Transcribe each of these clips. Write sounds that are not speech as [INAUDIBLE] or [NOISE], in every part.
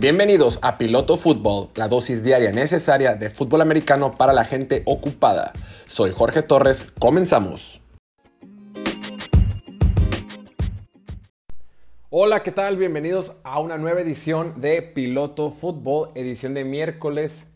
Bienvenidos a Piloto Fútbol, la dosis diaria necesaria de fútbol americano para la gente ocupada. Soy Jorge Torres, comenzamos. Hola, ¿qué tal? Bienvenidos a una nueva edición de Piloto Fútbol, edición de miércoles,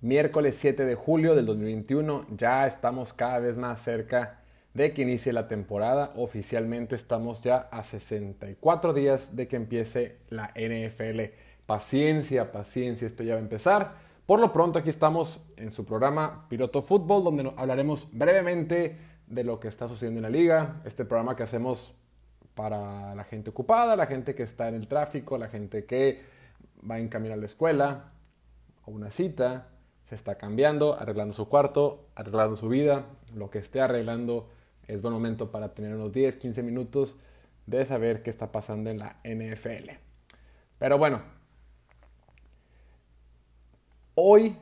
miércoles 7 de julio del 2021. Ya estamos cada vez más cerca de que inicie la temporada. Oficialmente estamos ya a 64 días de que empiece la NFL. Paciencia, paciencia, esto ya va a empezar. Por lo pronto aquí estamos en su programa Piloto Fútbol, donde hablaremos brevemente de lo que está sucediendo en la liga. Este programa que hacemos para la gente ocupada, la gente que está en el tráfico, la gente que va en camino a la escuela, a una cita, se está cambiando, arreglando su cuarto, arreglando su vida, lo que esté arreglando es buen momento para tener unos 10, 15 minutos de saber qué está pasando en la NFL. Pero bueno, hoy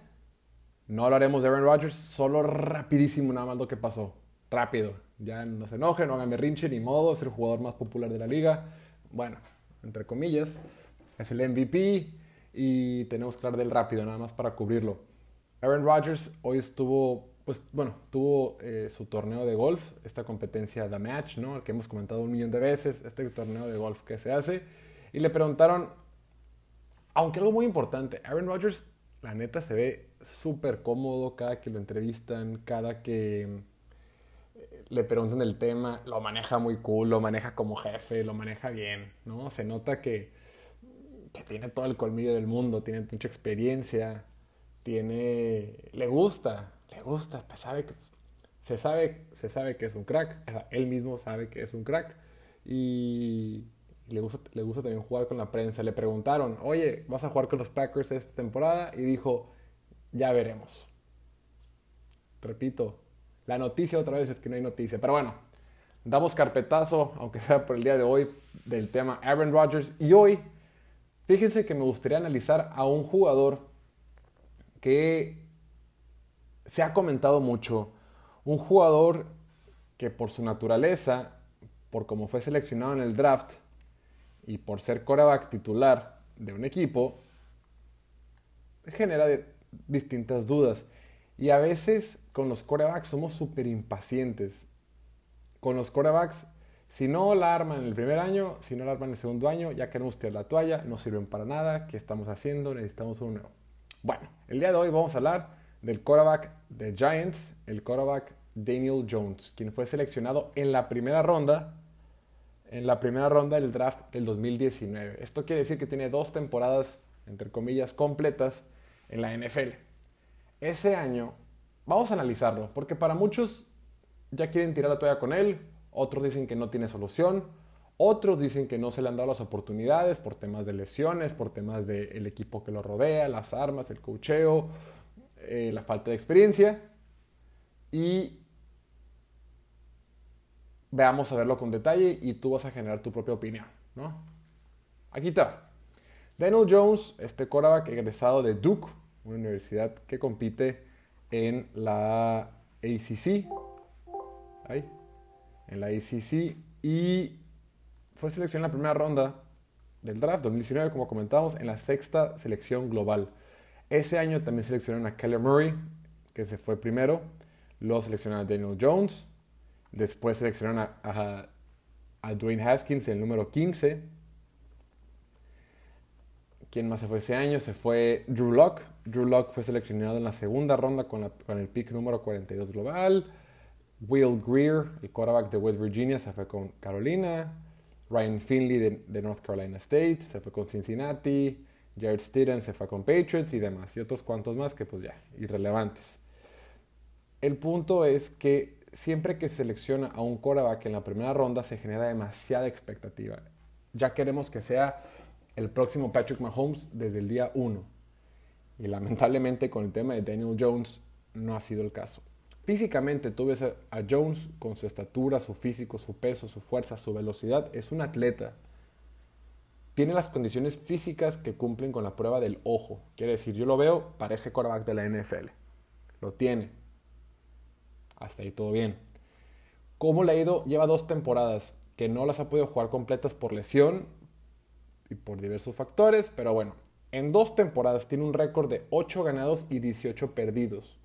no hablaremos de Aaron Rodgers, solo rapidísimo nada más lo que pasó. Rápido, ya no se enojen, no hagan berrinche, ni modo, es el jugador más popular de la liga. Bueno, entre comillas, es el MVP y tenemos que hablar del rápido, nada más para cubrirlo. Aaron Rodgers hoy estuvo pues bueno, tuvo eh, su torneo de golf, esta competencia The Match, ¿no? Que hemos comentado un millón de veces, este torneo de golf que se hace. Y le preguntaron, aunque algo muy importante, Aaron Rodgers, la neta, se ve súper cómodo cada que lo entrevistan, cada que eh, le preguntan el tema, lo maneja muy cool, lo maneja como jefe, lo maneja bien, ¿no? Se nota que, que tiene todo el colmillo del mundo, tiene mucha experiencia, tiene, le gusta, le gusta, pues sabe que se sabe, se sabe que es un crack, él mismo sabe que es un crack y le gusta, le gusta también jugar con la prensa. Le preguntaron, oye, ¿vas a jugar con los Packers esta temporada? Y dijo, ya veremos. Repito, la noticia otra vez es que no hay noticia, pero bueno, damos carpetazo, aunque sea por el día de hoy, del tema Aaron Rodgers. Y hoy, fíjense que me gustaría analizar a un jugador que se ha comentado mucho, un jugador que por su naturaleza, por cómo fue seleccionado en el draft y por ser coreback titular de un equipo, genera distintas dudas. Y a veces con los corebacks somos súper impacientes. Con los corebacks, si no la arman en el primer año, si no la arman en el segundo año, ya queremos tirar la toalla, no sirven para nada, ¿qué estamos haciendo? Necesitamos uno nuevo. Bueno, el día de hoy vamos a hablar del quarterback de Giants, el quarterback Daniel Jones, quien fue seleccionado en la primera ronda, en la primera ronda del draft del 2019. Esto quiere decir que tiene dos temporadas, entre comillas, completas en la NFL. Ese año, vamos a analizarlo, porque para muchos ya quieren tirar la toalla con él, otros dicen que no tiene solución, otros dicen que no se le han dado las oportunidades por temas de lesiones, por temas del equipo que lo rodea, las armas, el cocheo, eh, la falta de experiencia y veamos a verlo con detalle y tú vas a generar tu propia opinión, ¿no? Aquí está. Daniel Jones, este quarterback egresado de Duke, una universidad que compite en la ACC, ahí, en la ACC y fue seleccionado en la primera ronda del draft 2019, como comentamos, en la sexta selección global. Ese año también seleccionaron a Keller Murray, que se fue primero. Luego seleccionaron a Daniel Jones. Después seleccionaron a, Dwayne Haskins, el número 15. ¿Quién más se fue ese año? Se fue Drew Locke. Drew Locke fue seleccionado en la segunda ronda con, el pick número 42 global. Will Greer, el quarterback de West Virginia, se fue con Carolina. Ryan Finley de North Carolina State, se fue con Cincinnati. Jared Stidham se fue con Patriots y demás, y otros cuantos más que pues ya, irrelevantes. El punto es que siempre que se selecciona a un quarterback en la primera ronda se genera demasiada expectativa. Ya queremos que sea el próximo Patrick Mahomes desde el día 1. Y lamentablemente con el tema de Daniel Jones no ha sido el caso. Físicamente tú ves a Jones con su estatura, su físico, su peso, su fuerza, su velocidad. Es un atleta tiene las condiciones físicas que cumplen con la prueba del ojo. Quiere decir, yo lo veo, parece quarterback de la NFL. Lo tiene. Hasta ahí todo bien. ¿Cómo le ha ido? Lleva dos temporadas que no las ha podido jugar completas por lesión y por diversos factores, pero bueno, en dos temporadas tiene un récord de 8 ganados y 18 perdidos.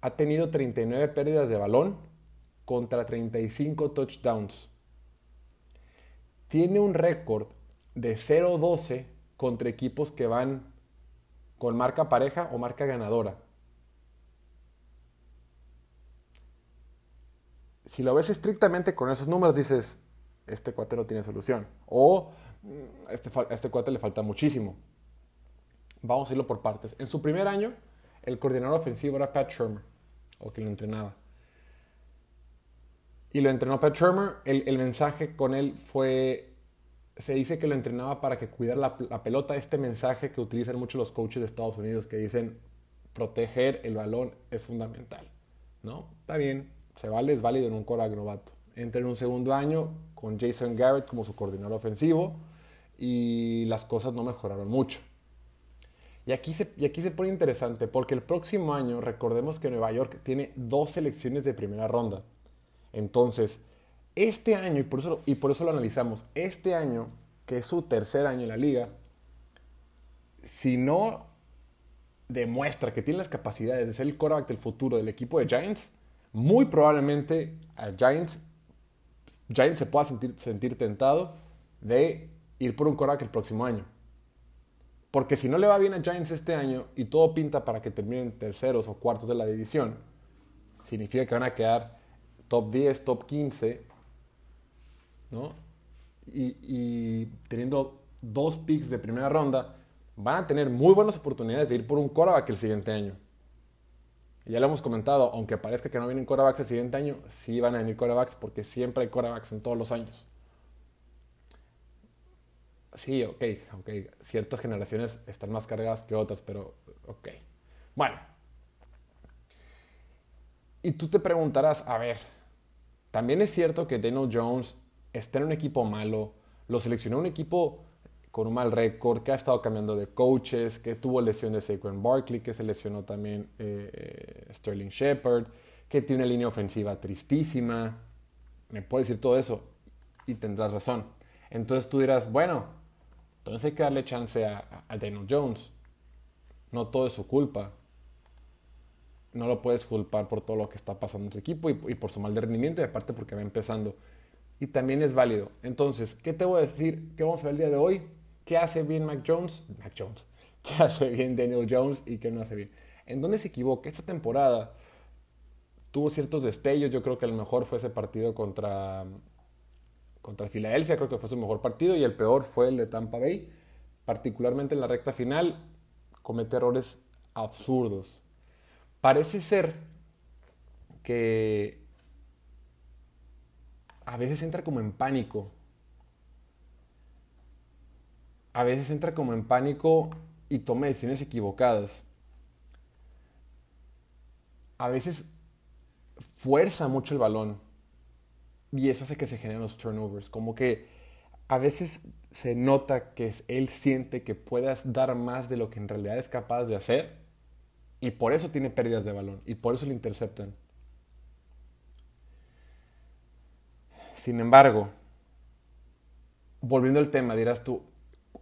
Ha tenido 39 pérdidas de balón contra 35 touchdowns. Tiene un récord de 0-12 contra equipos que van con marca pareja o marca ganadora. Si lo ves estrictamente con esos números, dices, este cuate no tiene solución. O mm, este, a este cuate le falta muchísimo. Vamos a irlo por partes. En su primer año, el coordinador ofensivo era Pat Shermer, o que lo entrenaba. Y lo entrenó Pat Shermer. El, el mensaje con él fue se dice que lo entrenaba para que cuidara la, pelota. Este mensaje que utilizan muchos los coaches de Estados Unidos que dicen proteger el balón es fundamental. ¿No? Está bien, se vale, es válido en un cora novato. Entra en un segundo año con Jason Garrett como su coordinador ofensivo y las cosas no mejoraron mucho. Y aquí, se, y aquí se pone interesante porque el próximo año, recordemos que Nueva York tiene dos selecciones de primera ronda. Entonces, este año, y por, eso, y por eso lo analizamos, este año, que es su tercer año en la liga, si no demuestra que tiene las capacidades de ser el quarterback del futuro del equipo de Giants, muy probablemente a Giants, Giants se pueda sentir, sentir tentado de ir por un quarterback el próximo año. Porque si no le va bien a Giants este año y todo pinta para que terminen terceros o cuartos de la división, significa que van a quedar top 10, top 15 ¿no? Y, teniendo dos picks de primera ronda, van a tener muy buenas oportunidades de ir por un quarterback el siguiente año. Ya lo hemos comentado, aunque parezca que no vienen quarterbacks el siguiente año, sí van a venir quarterbacks porque siempre hay quarterbacks en todos los años. Sí, ok, ok. Ciertas generaciones están más cargadas que otras, pero ok. Bueno. Y tú te preguntarás, a ver, también es cierto que Daniel Jones está en un equipo malo, lo seleccionó un equipo con un mal récord, que ha estado cambiando de coaches, que tuvo lesión de Saquon Barkley, que se lesionó también eh, eh, Sterling Shepard, que tiene una línea ofensiva tristísima. Me puede decir todo eso y tendrás razón. Entonces tú dirás, bueno, entonces hay que darle chance a, Daniel Jones. No todo es su culpa. No lo puedes culpar por todo lo que está pasando en su equipo y, por su mal de rendimiento y aparte porque va empezando y también es válido. Entonces, ¿qué te voy a decir? ¿Qué vamos a ver el día de hoy? ¿Qué hace bien Mac Jones? Mac Jones. [LAUGHS] ¿Qué hace bien Daniel Jones y qué no hace bien? ¿En dónde se equivoca? Esta temporada tuvo ciertos destellos. Yo creo que el mejor fue ese partido contra, contra Filadelfia. Creo que fue su mejor partido. Y el peor fue el de Tampa Bay. Particularmente en la recta final, comete errores absurdos. Parece ser que a veces entra como en pánico. A veces entra como en pánico y toma decisiones equivocadas. A veces fuerza mucho el balón y eso hace que se generen los turnovers. Como que a veces se nota que él siente que puedas dar más de lo que en realidad es capaz de hacer y por eso tiene pérdidas de balón y por eso le interceptan. Sin embargo, volviendo al tema, dirás tú,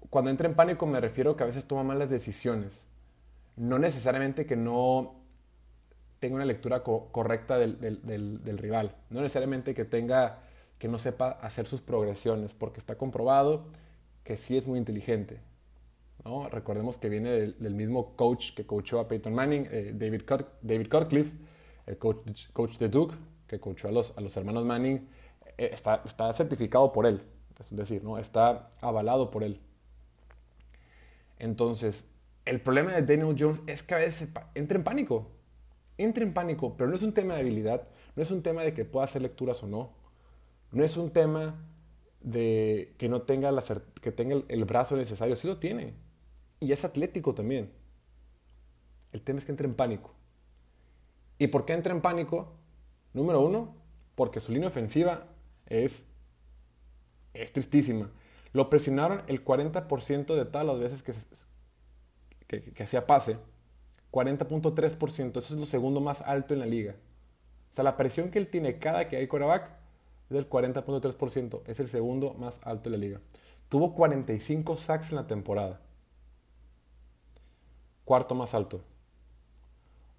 cuando entra en pánico me refiero que a veces toma malas decisiones. No necesariamente que no tenga una lectura correcta del, rival. No necesariamente que tenga, que no sepa hacer sus progresiones, porque está comprobado que sí es muy inteligente. ¿No? Recordemos que viene del, mismo coach que coachó a Peyton Manning, eh, David, David Cutcliffe, el coach, coach de Duke, que coachó a los, a los hermanos Manning eh, está, está certificado por él, es decir, ¿no? está avalado por él. Entonces, el problema de Daniel Jones es que a veces entra en pánico. Entra en pánico, pero no es un tema de habilidad, no es un tema de que pueda hacer lecturas o no. No es un tema de que no tenga, la, que tenga el, el, brazo necesario, sí lo tiene. Y es atlético también. El tema es que entra en pánico. ¿Y por qué entra en pánico? Número uno, porque su línea ofensiva es, es tristísima. Lo presionaron el 40% de todas las veces que, que, hacía pase. 40.3%, eso es lo segundo más alto en la liga. O sea, la presión que él tiene cada que hay quarterback es del 40.3%, es el segundo más alto en la liga. Tuvo 45 sacks en la temporada. Cuarto más alto.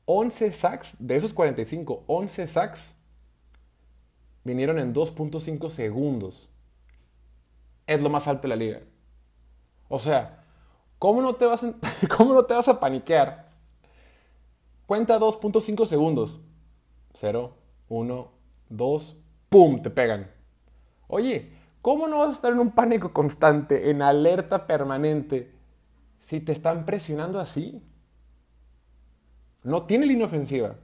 11 sacks, de esos 45, 11 sacks vinieron en 2.5 segundos. Es lo más alto de la liga. O sea, ¿cómo no te vas a, [LAUGHS] ¿cómo no te vas a paniquear? Cuenta 2.5 segundos. 0, 1, 2, ¡pum! Te pegan. Oye, ¿cómo no vas a estar en un pánico constante, en alerta permanente, si te están presionando así? No tiene línea ofensiva.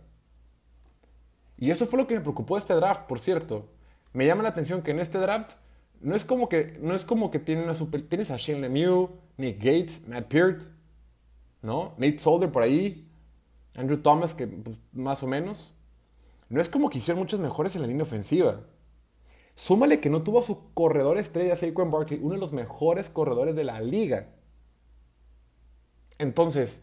Y eso fue lo que me preocupó de este draft, por cierto. Me llama la atención que en este draft no es como que, no es como que tiene una super, tienes a Shane Lemieux, Nick Gates, Matt Peart, ¿no? Nate Solder por ahí, Andrew Thomas, que pues, más o menos. No es como que hicieron muchos mejores en la línea ofensiva. Súmale que no tuvo a su corredor estrella Saquon Barkley, uno de los mejores corredores de la liga. Entonces,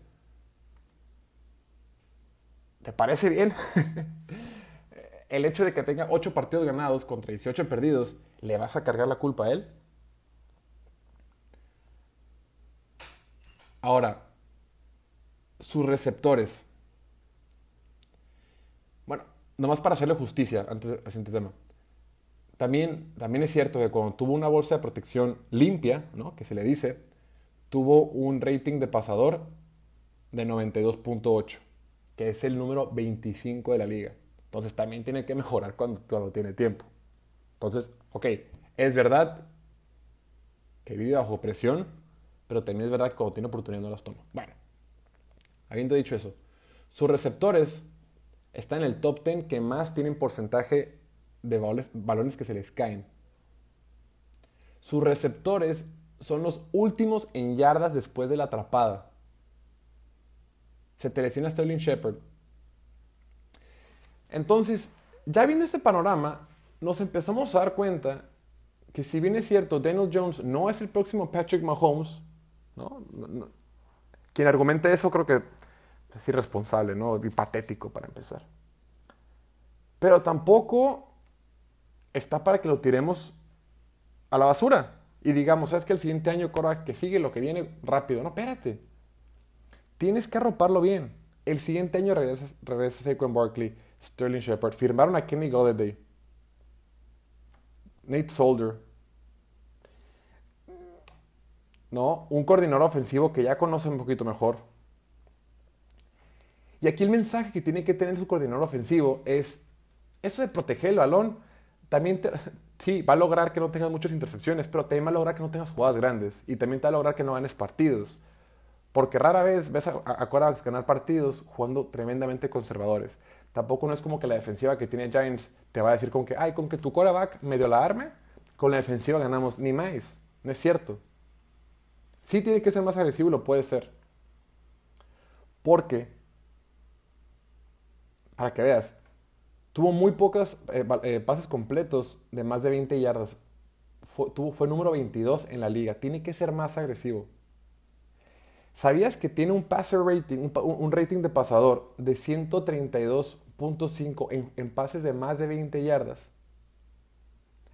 ¿te parece bien? [LAUGHS] el hecho de que tenga 8 partidos ganados contra 18 perdidos, ¿le vas a cargar la culpa a él? Ahora, sus receptores. Bueno, nomás para hacerle justicia antes de este tema. También, también es cierto que cuando tuvo una bolsa de protección limpia, ¿no? que se le dice, tuvo un rating de pasador de 92.8, que es el número 25 de la liga. Entonces también tiene que mejorar cuando, cuando tiene tiempo. Entonces, ok, es verdad que vive bajo presión, pero también es verdad que cuando tiene oportunidad no las toma. Bueno, habiendo dicho eso, sus receptores están en el top 10 que más tienen porcentaje de balones que se les caen. Sus receptores son los últimos en yardas después de la atrapada. Se te lesiona Sterling Shepard, entonces, ya viendo este panorama, nos empezamos a dar cuenta que si bien es cierto, Daniel Jones no es el próximo Patrick Mahomes, ¿no? quien argumente eso creo que es irresponsable, ¿no? Y patético para empezar. Pero tampoco está para que lo tiremos a la basura y digamos, ¿sabes que el siguiente año que sigue lo que viene rápido? No, espérate. Tienes que arroparlo bien. El siguiente año regresa, regresa Saquon Barkley. Sterling Shepard. Firmaron a Kenny Golladay. Nate Solder. ¿No? Un coordinador ofensivo que ya conoce un poquito mejor. Y aquí el mensaje que tiene que tener su coordinador ofensivo es eso de proteger el balón. También sí, va a lograr que no tengas muchas intercepciones, pero también va a lograr que no tengas jugadas grandes. Y también te va a lograr que no ganes partidos. Porque rara vez ves a, a, ganar partidos jugando tremendamente conservadores. Tampoco no es como que la defensiva que tiene Giants te va a decir con que, ay, con que tu quarterback medio la arme, con la defensiva ganamos ni más. No es cierto. Sí tiene que ser más agresivo lo puede ser. Porque, para que veas, tuvo muy pocas eh, eh, pases completos de más de 20 yardas. Fue, número 22 en la liga. Tiene que ser más agresivo. ¿Sabías que tiene un passer rating, un, rating de pasador de 132.5 en, en pases de más de 20 yardas?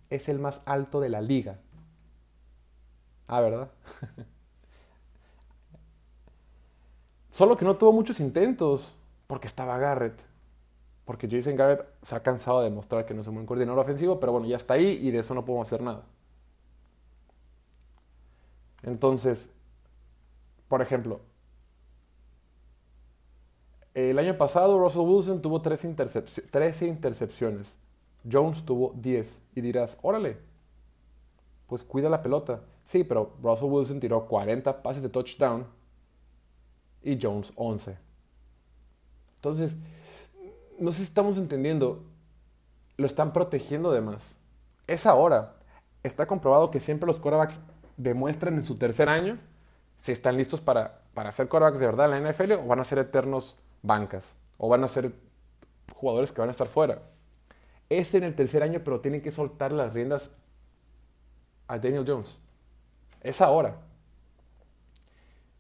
Es el más alto de la liga. Ah, ¿verdad? [LAUGHS] Solo que no tuvo muchos intentos porque estaba Garrett. Porque Jason Garrett se ha cansado de demostrar que no es un buen coordinador ofensivo, pero bueno, ya está ahí y de eso no podemos hacer nada. Entonces, por ejemplo, el año pasado Russell Wilson tuvo 13, intercepciones. Jones tuvo 10. Y dirás, órale, pues cuida la pelota. Sí, pero Russell Wilson tiró 40 pases de touchdown y Jones 11. Entonces, no sé si estamos entendiendo, lo están protegiendo de más. Es ahora. Está comprobado que siempre los quarterbacks demuestran en su tercer año si están listos para, para ser quarterbacks de verdad en la NFL o van a ser eternos bancas o van a ser jugadores que van a estar fuera. Es en el tercer año, pero tienen que soltar las riendas a Daniel Jones. Es ahora.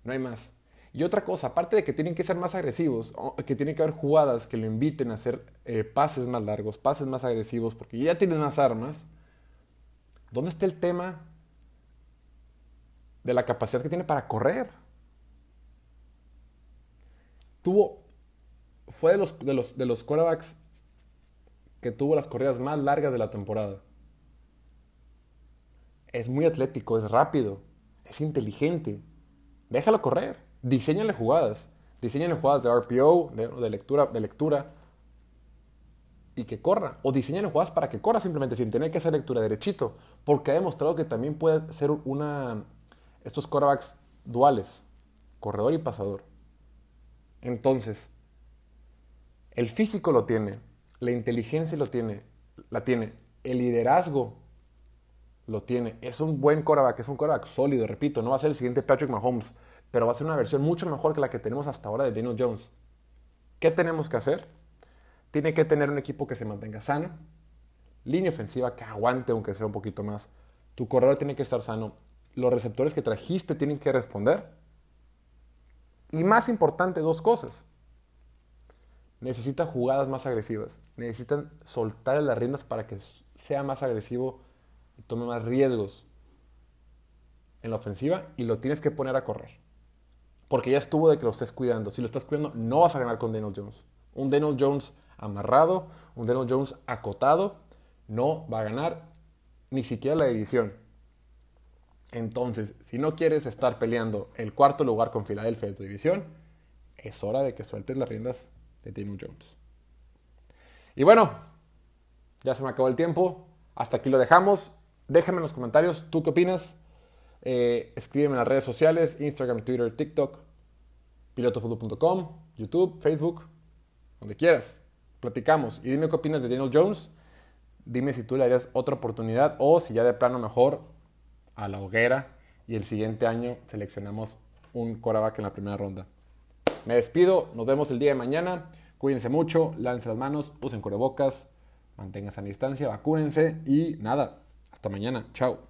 No hay más. Y otra cosa, aparte de que tienen que ser más agresivos, que tienen que haber jugadas que lo inviten a hacer eh, pases más largos, pases más agresivos, porque ya tienen más armas, ¿dónde está el tema de la capacidad que tiene para correr. Tuvo, fue de los, de los, de los quarterbacks que tuvo las corridas más largas de la temporada. Es muy atlético, es rápido, es inteligente. Déjalo correr. Diseñale jugadas. Diseñale jugadas de RPO, de, lectura, de lectura. Y que corra. O diseñale jugadas para que corra simplemente sin tener que hacer lectura derechito. Porque ha demostrado que también puede ser una. Estos quarterbacks duales. Corredor y pasador. Entonces, el físico lo tiene, la inteligencia lo tiene, la tiene, el liderazgo lo tiene. Es un buen quarterback, es un quarterback sólido, repito, no va a ser el siguiente Patrick Mahomes, pero va a ser una versión mucho mejor que la que tenemos hasta ahora de Daniel Jones. ¿Qué tenemos que hacer? Tiene que tener un equipo que se mantenga sano, línea ofensiva que aguante aunque sea un poquito más. Tu corredor tiene que estar sano. Los receptores que trajiste tienen que responder. Y más importante, dos cosas. Necesita jugadas más agresivas. Necesitan soltar las riendas para que sea más agresivo y tome más riesgos en la ofensiva y lo tienes que poner a correr. Porque ya estuvo de que lo estés cuidando. Si lo estás cuidando, no vas a ganar con Daniel Jones. Un Daniel Jones amarrado, un Daniel Jones acotado, no va a ganar ni siquiera la división. Entonces, si no quieres estar peleando el cuarto lugar con Filadelfia de tu división, es hora de que sueltes las riendas de Daniel Jones. Y bueno, ya se me acabó el tiempo. Hasta aquí lo dejamos. Déjame en los comentarios, ¿tú qué opinas? Eh, escríbeme en las redes sociales, Instagram, Twitter, TikTok, pilotofutbol.com, YouTube, Facebook, donde quieras. Platicamos y dime qué opinas de Daniel Jones. Dime si tú le darías otra oportunidad o si ya de plano mejor a la hoguera y el siguiente año seleccionamos un coreback en la primera ronda. Me despido, nos vemos el día de mañana. Cuídense mucho, lávense las manos, usen cubrebocas, manténganse a distancia, vacúnense y nada, hasta mañana. Chao.